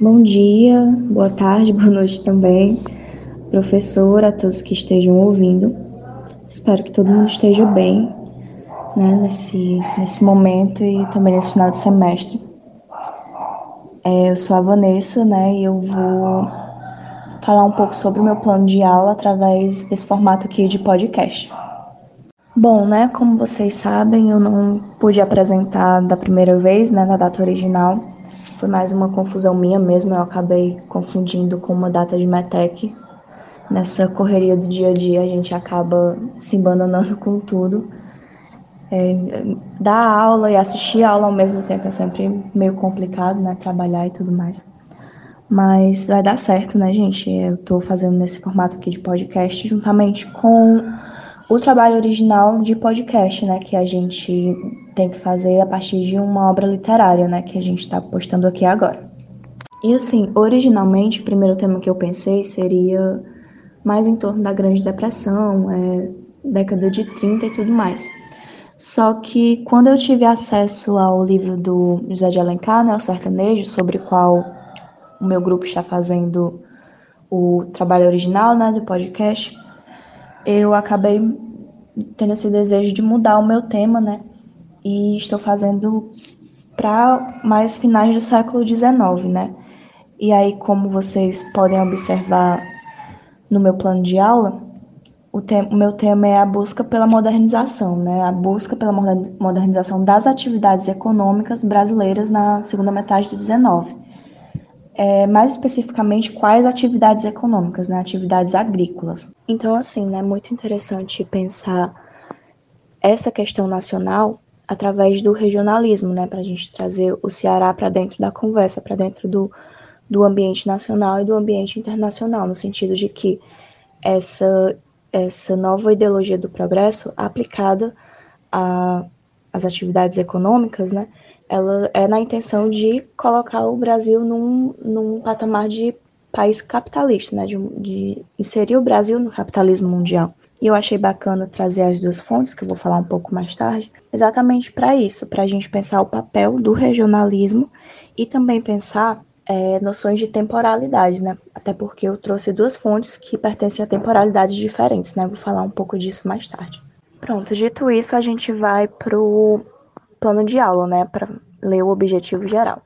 Bom dia, boa tarde, boa noite também, professor, a todos que estejam ouvindo. Espero que todo mundo esteja bem né, nesse, nesse momento e também nesse final de semestre. É, eu sou a Vanessa, né, e eu vou falar um pouco sobre o meu plano de aula através desse formato aqui de podcast. Bom, né, como vocês sabem, eu não pude apresentar da primeira vez, né, na data original, foi mais uma confusão minha mesmo, eu acabei confundindo com uma data de METEC. Nessa correria do dia a dia, a gente acaba se abandonando com tudo. É, dar aula e assistir aula ao mesmo tempo é sempre meio complicado, né? Trabalhar e tudo mais. Mas vai dar certo, né, gente? Eu tô fazendo nesse formato aqui de podcast juntamente com o trabalho original de podcast, né, que a gente tem que fazer a partir de uma obra literária, né, que a gente está postando aqui agora. E assim, originalmente, o primeiro tema que eu pensei seria mais em torno da Grande Depressão, é, década de 30 e tudo mais. Só que quando eu tive acesso ao livro do José de Alencar, né, o Sertanejo, sobre o qual o meu grupo está fazendo o trabalho original, né, do podcast, eu acabei tendo esse desejo de mudar o meu tema, né? E estou fazendo para mais finais do século XIX, né? E aí, como vocês podem observar no meu plano de aula, o, te o meu tema é a busca pela modernização, né? A busca pela modernização das atividades econômicas brasileiras na segunda metade do XIX é, mais especificamente quais atividades econômicas, né, atividades agrícolas. Então, assim, é né, muito interessante pensar essa questão nacional através do regionalismo, né, para a gente trazer o Ceará para dentro da conversa, para dentro do, do ambiente nacional e do ambiente internacional, no sentido de que essa, essa nova ideologia do progresso aplicada às atividades econômicas, né, ela é na intenção de colocar o Brasil num, num patamar de país capitalista, né, de, de, inserir o Brasil no capitalismo mundial. E eu achei bacana trazer as duas fontes, que eu vou falar um pouco mais tarde, exatamente para isso, para a gente pensar o papel do regionalismo e também pensar é, noções de temporalidade, né? Até porque eu trouxe duas fontes que pertencem a temporalidades diferentes, né? Vou falar um pouco disso mais tarde. Pronto, dito isso, a gente vai pro plano de aula, né, para ler o objetivo geral.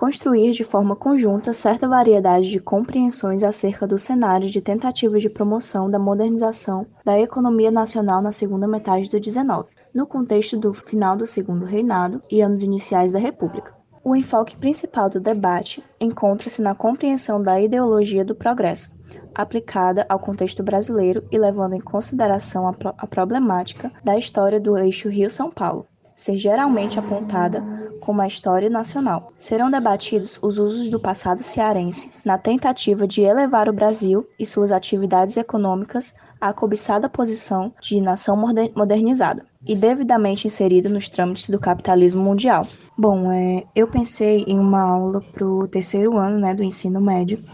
Construir de forma conjunta certa variedade de compreensões acerca do cenário de tentativas de promoção da modernização da economia nacional na segunda metade do 19, no contexto do final do Segundo Reinado e anos iniciais da República. O enfoque principal do debate encontra-se na compreensão da ideologia do progresso, aplicada ao contexto brasileiro e levando em consideração a, pro a problemática da história do eixo Rio-São Paulo, ser geralmente apontada como a história nacional. Serão debatidos os usos do passado cearense na tentativa de elevar o Brasil e suas atividades econômicas à cobiçada posição de nação modernizada e devidamente inserida nos trâmites do capitalismo mundial. Bom, é, eu pensei em uma aula para o terceiro ano né, do ensino médio,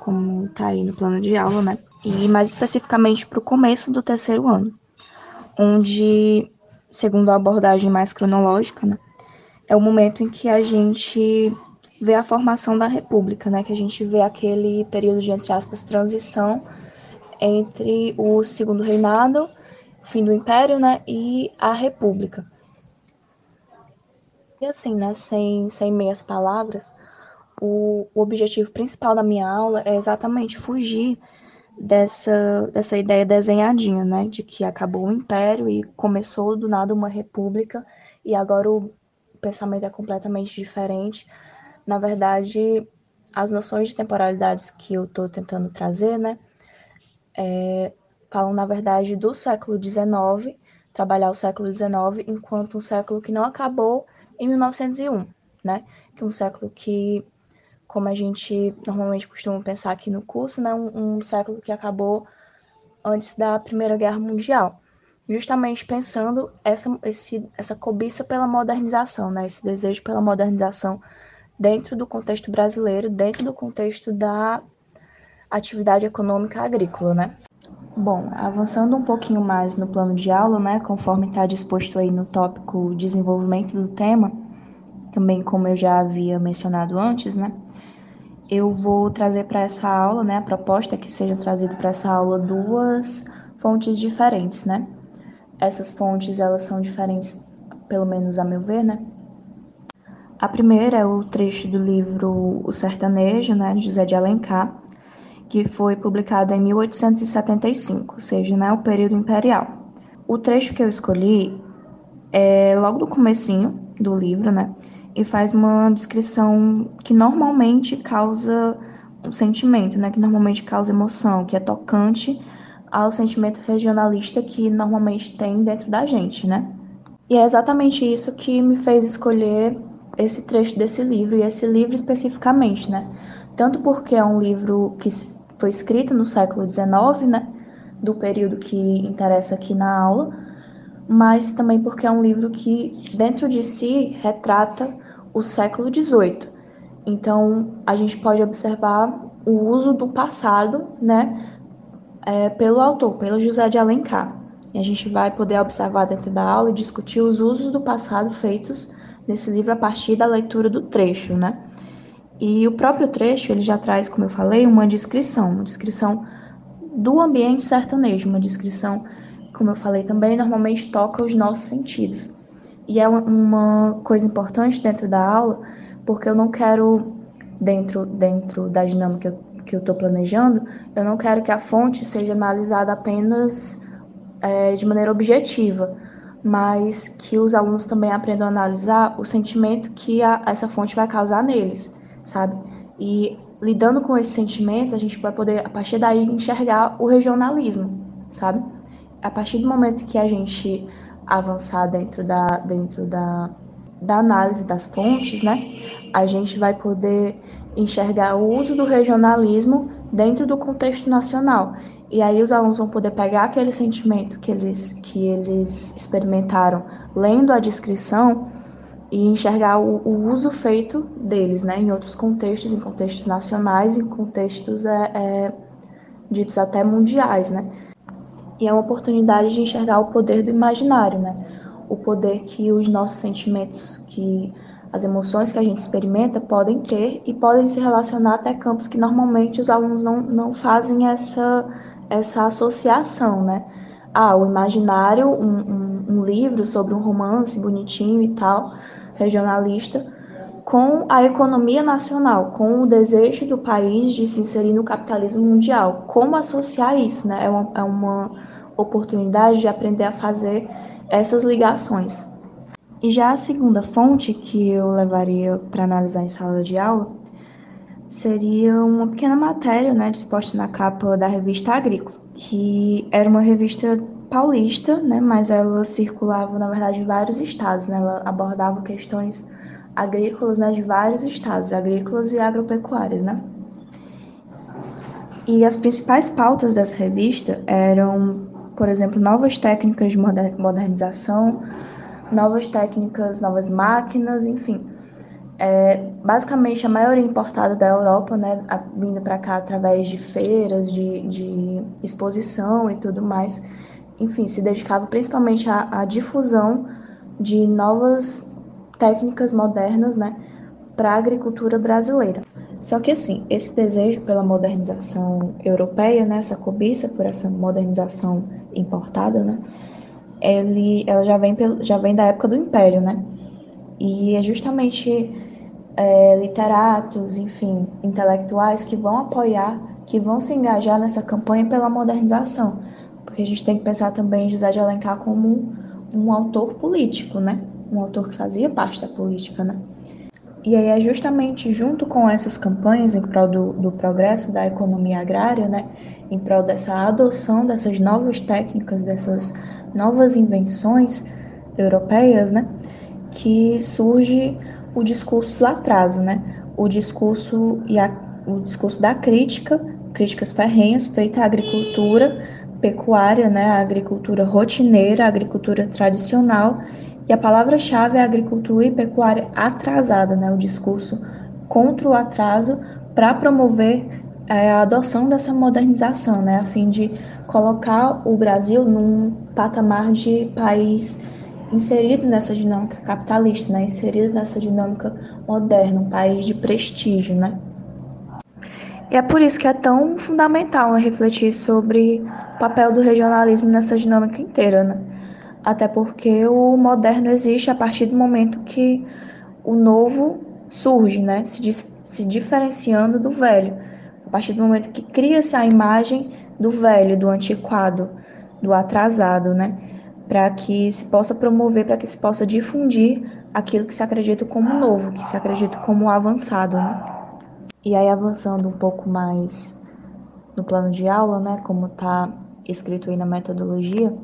como está aí no plano de aula, né? E mais especificamente para o começo do terceiro ano, onde segundo a abordagem mais cronológica, né, é o momento em que a gente vê a formação da República, né, que a gente vê aquele período de, entre aspas, transição entre o segundo reinado, fim do Império, né, e a República. E assim, né, sem, sem meias palavras, o, o objetivo principal da minha aula é exatamente fugir dessa, dessa ideia desenhadinha, né, de que acabou o império e começou do nada uma república e agora o pensamento é completamente diferente. Na verdade, as noções de temporalidades que eu estou tentando trazer, né, é, falam na verdade do século XIX, trabalhar o século XIX enquanto um século que não acabou em 1901, né, que é um século que como a gente normalmente costuma pensar aqui no curso, né, um, um século que acabou antes da Primeira Guerra Mundial, justamente pensando essa, esse, essa cobiça pela modernização, né, esse desejo pela modernização dentro do contexto brasileiro, dentro do contexto da atividade econômica agrícola, né. Bom, avançando um pouquinho mais no plano de aula, né, conforme está disposto aí no tópico desenvolvimento do tema, também como eu já havia mencionado antes, né, eu vou trazer para essa aula, né, a proposta é que sejam trazidas para essa aula duas fontes diferentes, né? Essas fontes, elas são diferentes, pelo menos a meu ver, né? A primeira é o trecho do livro O Sertanejo, né, de José de Alencar, que foi publicado em 1875, ou seja, né, o período imperial. O trecho que eu escolhi é logo do comecinho do livro, né, e faz uma descrição que normalmente causa um sentimento, né, que normalmente causa emoção, que é tocante ao sentimento regionalista que normalmente tem dentro da gente, né? E é exatamente isso que me fez escolher esse trecho desse livro e esse livro especificamente, né? Tanto porque é um livro que foi escrito no século XIX, né? Do período que interessa aqui na aula, mas também porque é um livro que dentro de si retrata o século XVIII. Então a gente pode observar o uso do passado, né? É, pelo autor, pelo José de Alencar. E a gente vai poder observar dentro da aula e discutir os usos do passado feitos nesse livro a partir da leitura do trecho, né? E o próprio trecho, ele já traz, como eu falei, uma descrição, uma descrição do ambiente sertanejo, uma descrição, como eu falei também, normalmente toca os nossos sentidos. E é uma coisa importante dentro da aula, porque eu não quero, dentro, dentro da dinâmica que eu estou planejando, eu não quero que a fonte seja analisada apenas é, de maneira objetiva, mas que os alunos também aprendam a analisar o sentimento que a, essa fonte vai causar neles, sabe? E lidando com esses sentimentos, a gente vai poder, a partir daí, enxergar o regionalismo, sabe? A partir do momento que a gente avançar dentro da, dentro da, da análise das fontes, né, a gente vai poder enxergar o uso do regionalismo dentro do contexto nacional. E aí os alunos vão poder pegar aquele sentimento que eles, que eles experimentaram lendo a descrição e enxergar o, o uso feito deles, né, em outros contextos, em contextos nacionais, em contextos é, é, ditos até mundiais, né. E é uma oportunidade de enxergar o poder do imaginário, né, o poder que os nossos sentimentos, que as emoções que a gente experimenta podem ter e podem se relacionar até campos que normalmente os alunos não, não fazem essa, essa associação, né? Ah, o imaginário, um, um, um livro sobre um romance bonitinho e tal, regionalista, com a economia nacional, com o desejo do país de se inserir no capitalismo mundial. Como associar isso, né? É uma, é uma oportunidade de aprender a fazer essas ligações. E já a segunda fonte que eu levaria para analisar em sala de aula seria uma pequena matéria né, disposta na capa da revista Agrícola, que era uma revista paulista, né, mas ela circulava, na verdade, em vários estados. Né, ela abordava questões agrícolas né, de vários estados, agrícolas e agropecuárias. Né? E as principais pautas dessa revista eram, por exemplo, novas técnicas de modernização, novas técnicas, novas máquinas, enfim. É, basicamente, a maioria importada da Europa, né, vindo para cá através de feiras, de, de, exposição e tudo mais, enfim, se dedicava principalmente à, à difusão de novas técnicas modernas, né, para a agricultura brasileira. Só que assim, esse desejo pela modernização europeia, né, essa cobiça por essa modernização importada, né, ele, ela já vem, já vem da época do Império, né? E é justamente é, literatos, enfim, intelectuais que vão apoiar, que vão se engajar nessa campanha pela modernização. Porque a gente tem que pensar também José de Alencar como um, um autor político, né? Um autor que fazia parte da política, né? E aí é justamente junto com essas campanhas em prol do, do progresso da economia agrária, né, em prol dessa adoção dessas novas técnicas, dessas novas invenções europeias, né, que surge o discurso do atraso, né, o discurso e a, o discurso da crítica, críticas ferrenhas feita à agricultura pecuária, né, a agricultura rotineira, a agricultura tradicional, e a palavra-chave é agricultura e pecuária atrasada, né, o discurso contra o atraso para promover a adoção dessa modernização, né, a fim de colocar o Brasil num patamar de país inserido nessa dinâmica capitalista, né, inserido nessa dinâmica moderna, um país de prestígio, né. E é por isso que é tão fundamental refletir sobre o papel do regionalismo nessa dinâmica inteira, né? Até porque o moderno existe a partir do momento que o novo surge, né? Se, se diferenciando do velho. Partir do momento que cria-se a imagem do velho, do antiquado, do atrasado, né? Para que se possa promover, para que se possa difundir aquilo que se acredita como novo, que se acredita como avançado, né? E aí avançando um pouco mais no plano de aula, né, como está escrito aí na metodologia,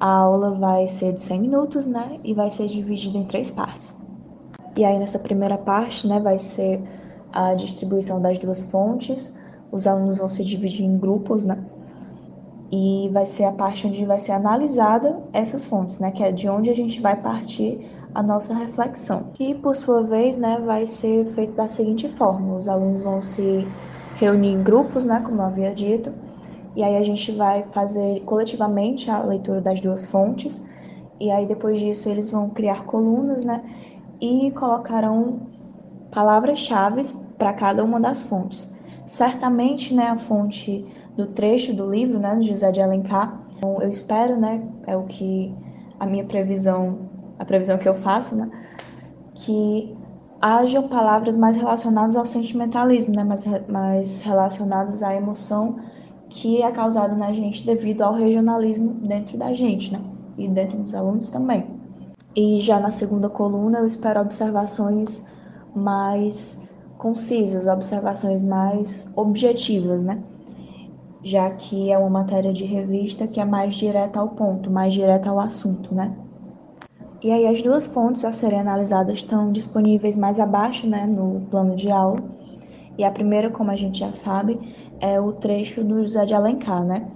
a aula vai ser de 100 minutos, né, e vai ser dividida em três partes. E aí nessa primeira parte, né, vai ser a distribuição das duas fontes, os alunos vão se dividir em grupos, né, e vai ser a parte onde vai ser analisada essas fontes, né, que é de onde a gente vai partir a nossa reflexão, que por sua vez, né, vai ser feito da seguinte forma: os alunos vão se reunir em grupos, né, como eu havia dito, e aí a gente vai fazer coletivamente a leitura das duas fontes, e aí depois disso eles vão criar colunas, né, e colocarão palavras-chave para cada uma das fontes. Certamente, né, a fonte do trecho do livro, né, de José de Alencar, então, eu espero, né, é o que a minha previsão a previsão que eu faço, né? Que hajam palavras mais relacionadas ao sentimentalismo, né? Mais, mais relacionadas à emoção que é causada na gente devido ao regionalismo dentro da gente, né? E dentro dos alunos também. E já na segunda coluna eu espero observações mais concisas, observações mais objetivas, né? Já que é uma matéria de revista que é mais direta ao ponto, mais direta ao assunto, né? E aí as duas fontes a serem analisadas estão disponíveis mais abaixo, né, no plano de aula. E a primeira, como a gente já sabe, é o trecho do José de Alencar, né?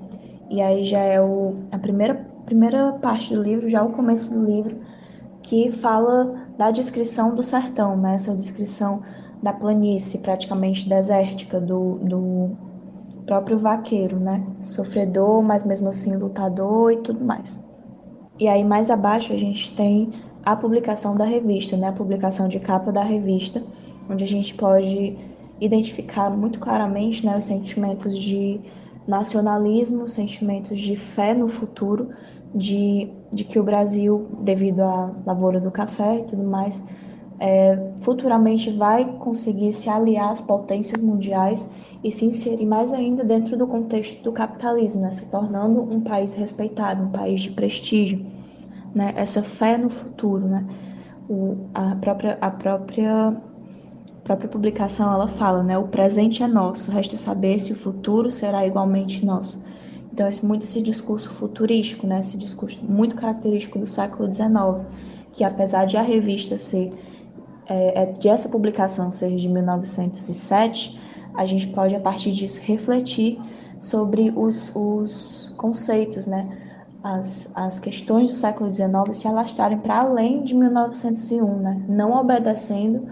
E aí já é o, a primeira, primeira parte do livro, já o começo do livro, que fala da descrição do sertão, né? Essa descrição da planície praticamente desértica, do, do próprio vaqueiro, né? Sofredor, mas mesmo assim lutador e tudo mais. E aí mais abaixo a gente tem a publicação da revista, né? A publicação de capa da revista, onde a gente pode identificar muito claramente, né, os sentimentos de nacionalismo, sentimentos de fé no futuro, de, de que o Brasil, devido à lavoura do café e tudo mais, é, futuramente vai conseguir se aliar às potências mundiais e se inserir mais ainda dentro do contexto do capitalismo, né? se tornando um país respeitado, um país de prestígio, né? essa fé no futuro. Né? O, a, própria, a própria, própria publicação ela fala, né? o presente é nosso, resta saber se o futuro será igualmente nosso. Então, esse, muito esse discurso futurístico, né? esse discurso muito característico do século XIX, que apesar de a revista ser, é, é, de essa publicação ser de 1907, a gente pode, a partir disso, refletir sobre os, os conceitos, né? As, as questões do século XIX se alastrarem para além de 1901, né? Não obedecendo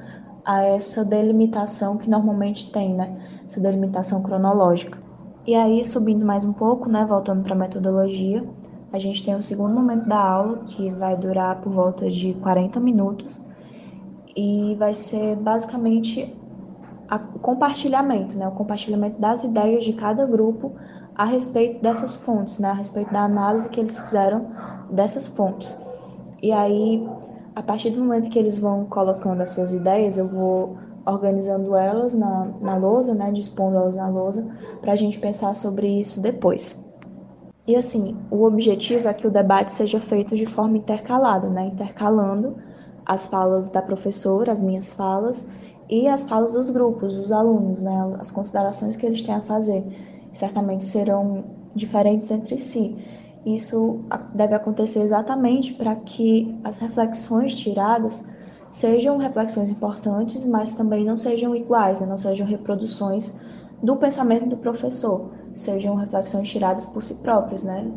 a essa delimitação que normalmente tem, né? Essa delimitação cronológica. E aí, subindo mais um pouco, né? Voltando para a metodologia, a gente tem o segundo momento da aula, que vai durar por volta de 40 minutos, e vai ser basicamente o compartilhamento, né, o compartilhamento das ideias de cada grupo a respeito dessas fontes, né, a respeito da análise que eles fizeram dessas fontes. E aí, a partir do momento que eles vão colocando as suas ideias, eu vou organizando elas na, na lousa, né, dispondo elas na lousa, para a gente pensar sobre isso depois. E assim, o objetivo é que o debate seja feito de forma intercalada, né, intercalando as falas da professora, as minhas falas, e as falas dos grupos, dos alunos, né, as considerações que eles têm a fazer, certamente serão diferentes entre si. Isso deve acontecer exatamente para que as reflexões tiradas sejam reflexões importantes, mas também não sejam iguais, né, não sejam reproduções do pensamento do professor, sejam reflexões tiradas por si próprios, né,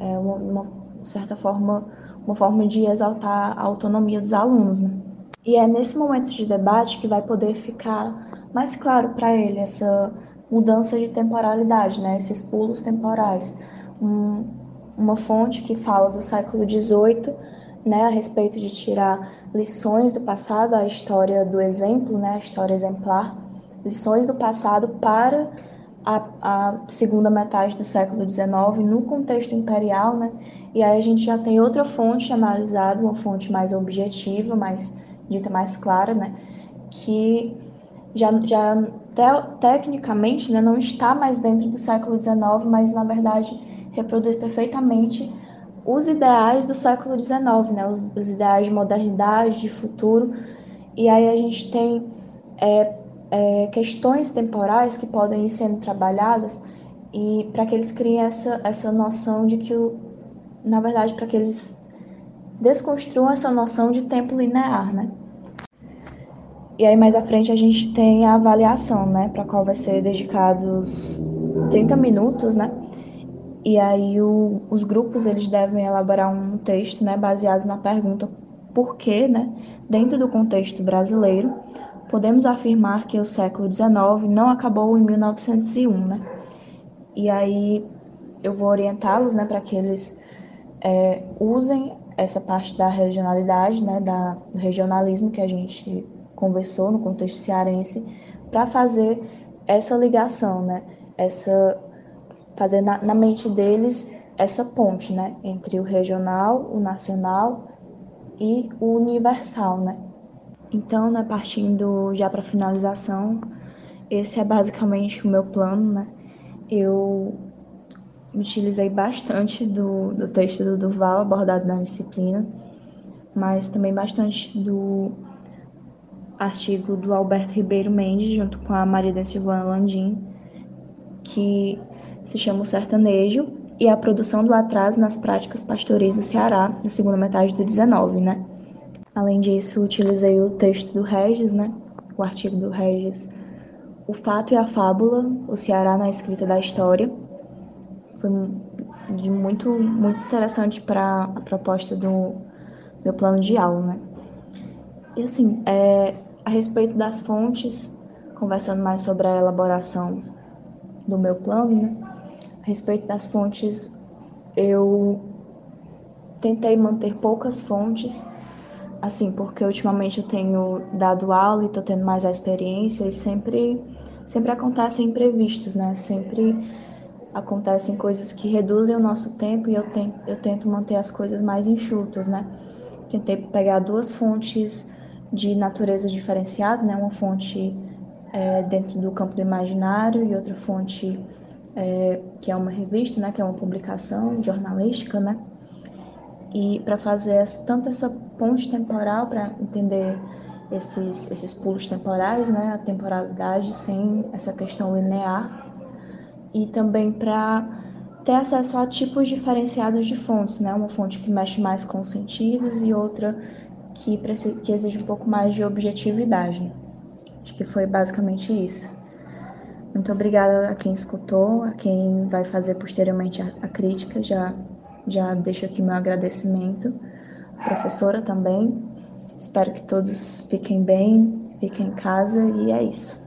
é uma, uma certa forma, uma forma de exaltar a autonomia dos alunos, né. E é nesse momento de debate que vai poder ficar mais claro para ele essa mudança de temporalidade, né? esses pulos temporais. Um, uma fonte que fala do século XVIII, né, a respeito de tirar lições do passado, a história do exemplo, né, a história exemplar, lições do passado para a, a, segunda metade do século XIX no contexto imperial, né? E aí a gente já tem outra fonte analisada, uma fonte mais objetiva, mais dita mais clara, né? Que já, já te, tecnicamente né, não está mais dentro do século XIX, mas na verdade reproduz perfeitamente os ideais do século XIX, né? Os, os ideais de modernidade, de futuro. E aí a gente tem é, é, questões temporais que podem ir sendo trabalhadas e para que eles criem essa, essa noção de que, o, na verdade, para que eles desconstruam essa noção de tempo linear, né? E aí mais à frente a gente tem a avaliação, né, para qual vai ser dedicados 30 minutos, né? E aí o, os grupos eles devem elaborar um texto, né, baseado na pergunta por que, né, dentro do contexto brasileiro, podemos afirmar que o século XIX não acabou em 1901, né? E aí eu vou orientá-los, né, para que eles é, usem essa parte da regionalidade, né, da, do regionalismo que a gente conversou no contexto cearense, para fazer essa ligação, né, essa fazer na, na mente deles essa ponte, né, entre o regional, o nacional e o universal, né? Então, né, partindo já para finalização, esse é basicamente o meu plano, né? Eu utilizei bastante do, do texto do Duval abordado na disciplina, mas também bastante do artigo do Alberto Ribeiro Mendes, junto com a Maria da Silvana Landim, que se chama O Sertanejo e a produção do atraso nas práticas pastoris do Ceará, na segunda metade do 19, né? Além disso, utilizei o texto do Regis, né? O artigo do Regis, O Fato e a Fábula, o Ceará na escrita da história. Foi de muito, muito interessante para a proposta do meu plano de aula, né? E assim, é, a respeito das fontes, conversando mais sobre a elaboração do meu plano, né? A respeito das fontes, eu tentei manter poucas fontes assim, porque ultimamente eu tenho dado aula e estou tendo mais a experiência e sempre, sempre acontecem imprevistos, né? Sempre acontecem coisas que reduzem o nosso tempo e eu tento, eu tento manter as coisas mais enxutas, né? Tentei pegar duas fontes de natureza diferenciada, né? Uma fonte é, dentro do campo do imaginário e outra fonte é, que é uma revista, né? Que é uma publicação jornalística, né? e para fazer tanto essa ponte temporal para entender esses, esses pulos temporais, né, a temporalidade sem essa questão linear, e também para ter acesso a tipos diferenciados de fontes, né, uma fonte que mexe mais com os sentidos e outra que, que exige um pouco mais de objetividade. Acho que foi basicamente isso. Muito obrigada a quem escutou, a quem vai fazer posteriormente a, a crítica, já já deixo aqui meu agradecimento. A professora também. Espero que todos fiquem bem, fiquem em casa e é isso.